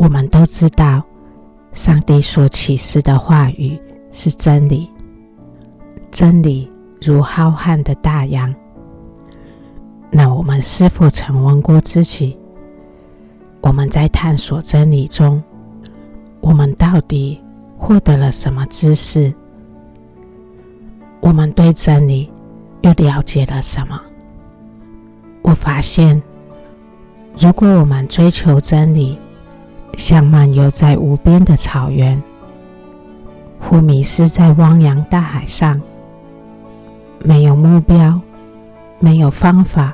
我们都知道，上帝所启示的话语是真理，真理如浩瀚的大洋。那我们是否曾问过自己，我们在探索真理中，我们到底获得了什么知识？我们对真理又了解了什么？我发现，如果我们追求真理，像漫游在无边的草原，或迷失在汪洋大海上，没有目标，没有方法。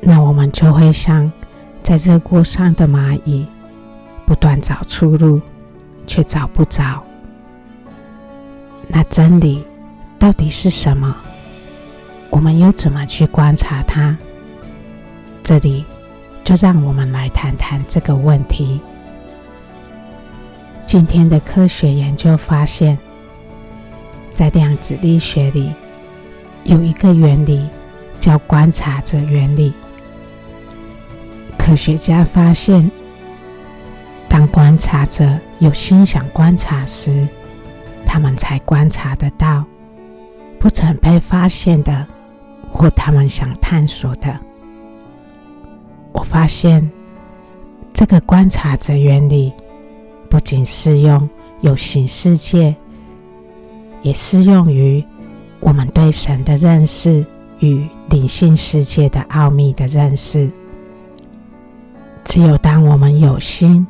那我们就会像在热锅上的蚂蚁，不断找出路，却找不着。那真理到底是什么？我们又怎么去观察它？这里就让我们来谈谈这个问题。今天的科学研究发现，在量子力学里有一个原理叫观察者原理。科学家发现，当观察者有心想观察时，他们才观察得到不曾被发现的，或他们想探索的。我发现，这个观察者原理不仅适用有形世界，也适用于我们对神的认识与灵性世界的奥秘的认识。只有当我们有心，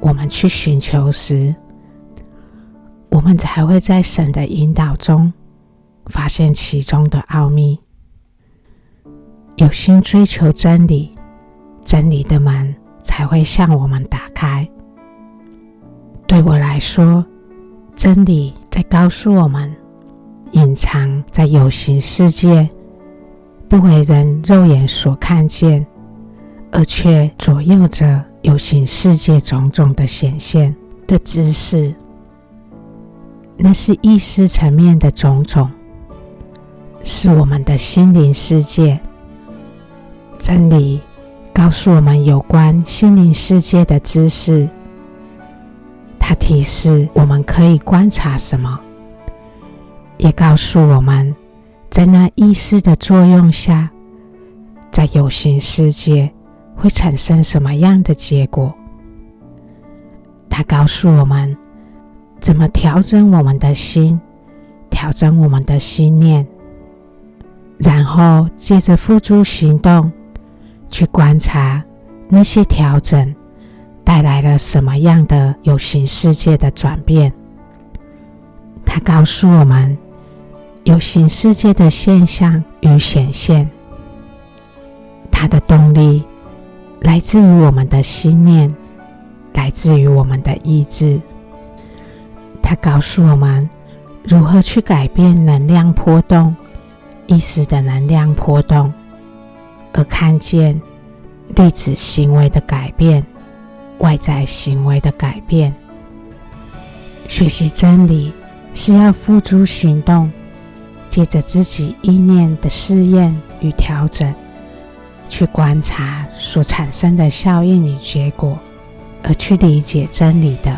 我们去寻求时，我们才会在神的引导中发现其中的奥秘。有心追求真理，真理的门才会向我们打开。对我来说，真理在告诉我们，隐藏在有形世界，不为人肉眼所看见。而却左右着有形世界种种的显现的知识，那是意识层面的种种，是我们的心灵世界。真理告诉我们有关心灵世界的知识，它提示我们可以观察什么，也告诉我们，在那意识的作用下，在有形世界。会产生什么样的结果？它告诉我们怎么调整我们的心，调整我们的心念，然后借着付诸行动去观察那些调整带来了什么样的有形世界的转变。他告诉我们有形世界的现象与显现，它的动力。来自于我们的心念，来自于我们的意志。它告诉我们如何去改变能量波动、意识的能量波动，而看见粒子行为的改变、外在行为的改变。学习真理是要付诸行动，借着自己意念的试验与调整。去观察所产生的效应与结果，而去理解真理的。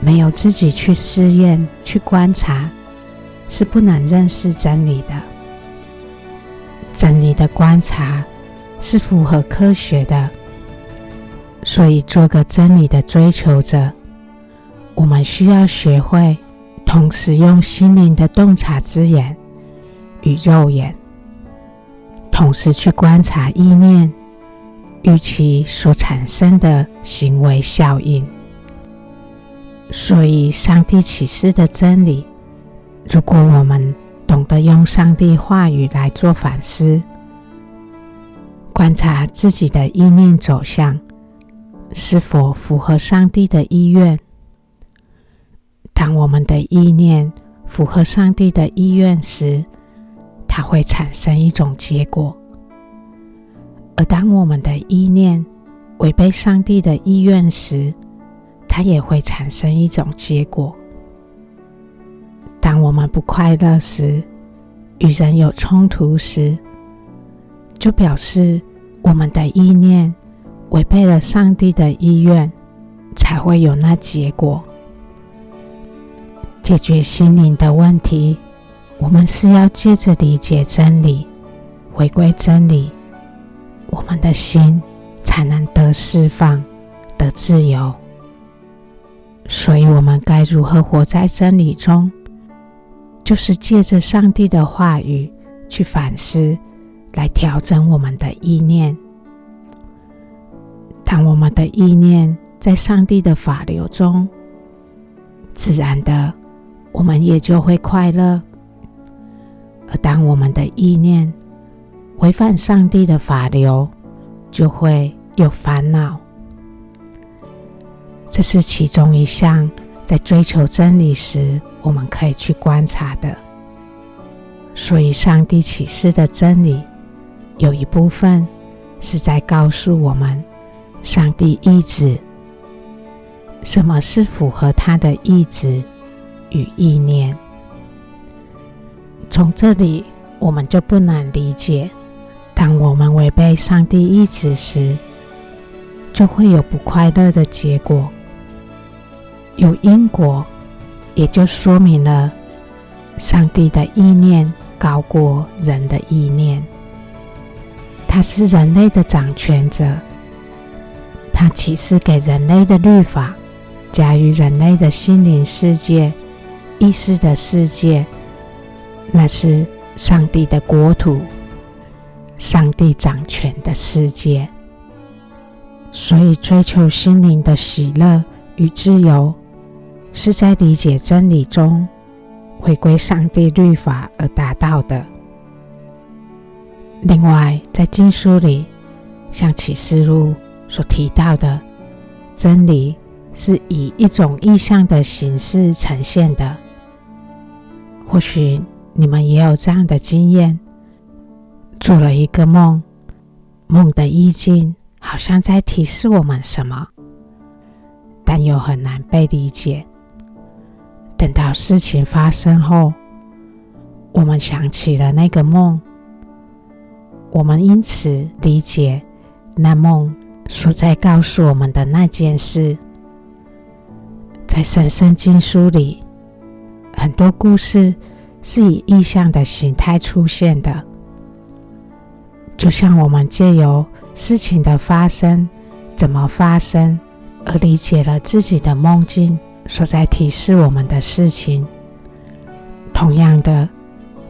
没有自己去试验、去观察，是不能认识真理的。真理的观察是符合科学的，所以做个真理的追求者，我们需要学会同时用心灵的洞察之眼与肉眼。同时去观察意念与其所产生的行为效应。所以，上帝启示的真理，如果我们的用上帝话语来做反思，观察自己的意念走向是否符合上帝的意愿。当我们的意念符合上帝的意愿时，它会产生一种结果，而当我们的意念违背上帝的意愿时，它也会产生一种结果。当我们不快乐时，与人有冲突时，就表示我们的意念违背了上帝的意愿，才会有那结果。解决心灵的问题，我们是要借着理解真理，回归真理，我们的心才能得释放、得自由。所以，我们该如何活在真理中？就是借着上帝的话语去反思，来调整我们的意念。当我们的意念在上帝的法流中，自然的，我们也就会快乐；而当我们的意念违反上帝的法流，就会有烦恼。这是其中一项，在追求真理时，我们可以去观察的。所以，上帝启示的真理，有一部分是在告诉我们。上帝意志，什么是符合他的意志与意念？从这里，我们就不难理解：当我们违背上帝意志时，就会有不快乐的结果。有因果，也就说明了上帝的意念高过人的意念。他是人类的掌权者。他启示给人类的律法，加于人类的心灵世界、意识的世界，那是上帝的国土，上帝掌权的世界。所以，追求心灵的喜乐与自由，是在理解真理中回归上帝律法而达到的。另外，在经书里，像启示录。所提到的真理是以一种意象的形式呈现的。或许你们也有这样的经验：做了一个梦，梦的意境好像在提示我们什么，但又很难被理解。等到事情发生后，我们想起了那个梦，我们因此理解那梦。所在告诉我们的那件事，在神圣经书里，很多故事是以意象的形态出现的，就像我们借由事情的发生、怎么发生，而理解了自己的梦境所在提示我们的事情。同样的，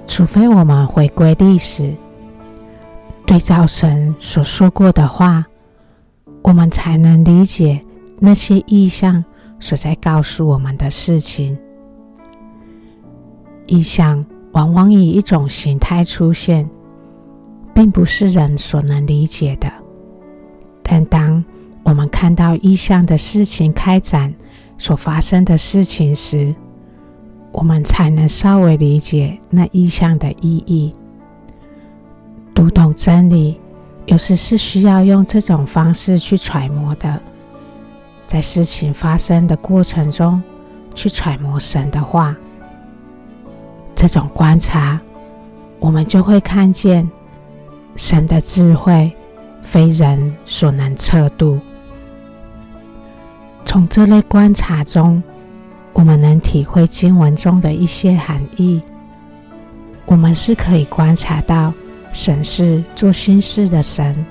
除非我们回归历史，对照神所说过的话。我们才能理解那些意象所在告诉我们的事情。意象往往以一种形态出现，并不是人所能理解的。但当我们看到意象的事情开展所发生的事情时，我们才能稍微理解那意象的意义，读懂真理。有时是需要用这种方式去揣摩的，在事情发生的过程中去揣摩神的话。这种观察，我们就会看见神的智慧非人所能测度。从这类观察中，我们能体会经文中的一些含义。我们是可以观察到。神是做心事的神，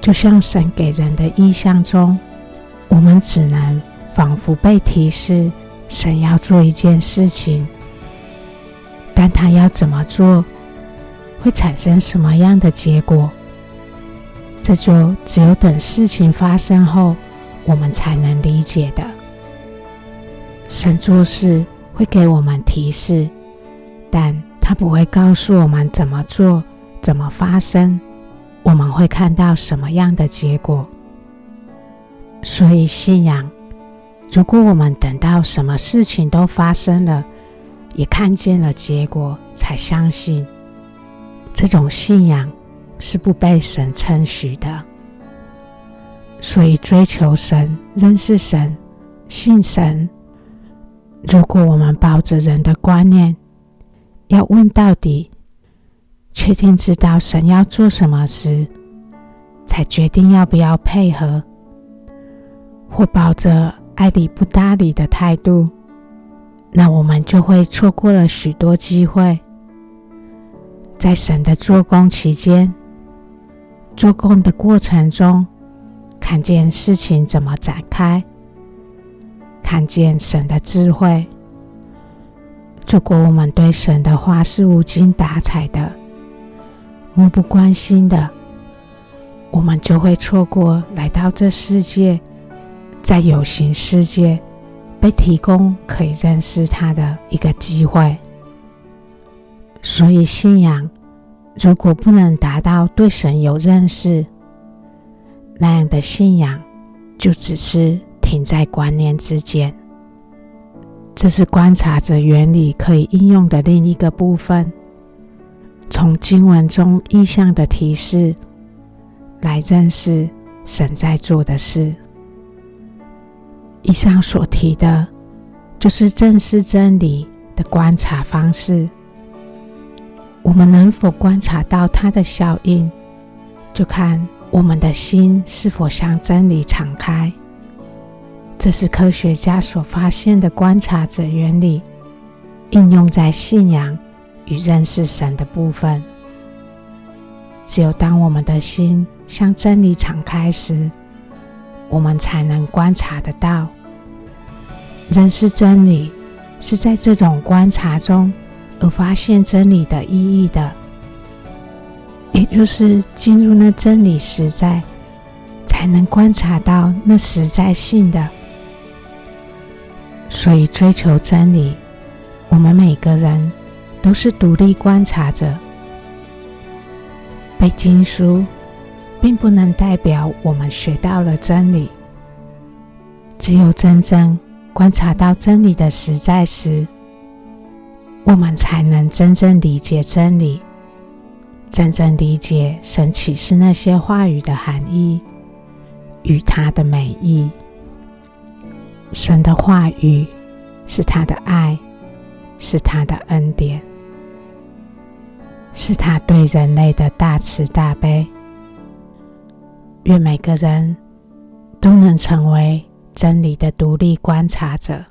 就像神给人的意象中，我们只能仿佛被提示，神要做一件事情，但他要怎么做，会产生什么样的结果，这就只有等事情发生后，我们才能理解的。神做事会给我们提示，但他不会告诉我们怎么做、怎么发生，我们会看到什么样的结果。所以，信仰，如果我们等到什么事情都发生了，也看见了结果才相信，这种信仰是不被神称许的。所以，追求神、认识神、信神，如果我们抱着人的观念，要问到底，确定知道神要做什么时，才决定要不要配合，或抱着爱理不搭理的态度，那我们就会错过了许多机会。在神的做工期间，做工的过程中，看见事情怎么展开，看见神的智慧。如果我们对神的话是无精打采的，漠不关心的，我们就会错过来到这世界，在有形世界被提供可以认识他的一个机会。所以，信仰如果不能达到对神有认识，那样的信仰就只是停在观念之间。这是观察者原理可以应用的另一个部分。从经文中意象的提示来认识神在做的事。以上所提的，就是正视真理的观察方式。我们能否观察到它的效应，就看我们的心是否向真理敞开。这是科学家所发现的观察者原理，应用在信仰与认识神的部分。只有当我们的心向真理敞开时，我们才能观察得到。认识真理是在这种观察中。而发现真理的意义的，也就是进入那真理实在，才能观察到那实在性的。所以，追求真理，我们每个人都是独立观察者。背经书，并不能代表我们学到了真理。只有真正观察到真理的实在时，我们才能真正理解真理，真正理解神启示那些话语的含义与他的美意。神的话语是他的爱，是他的恩典，是他对人类的大慈大悲。愿每个人都能成为真理的独立观察者。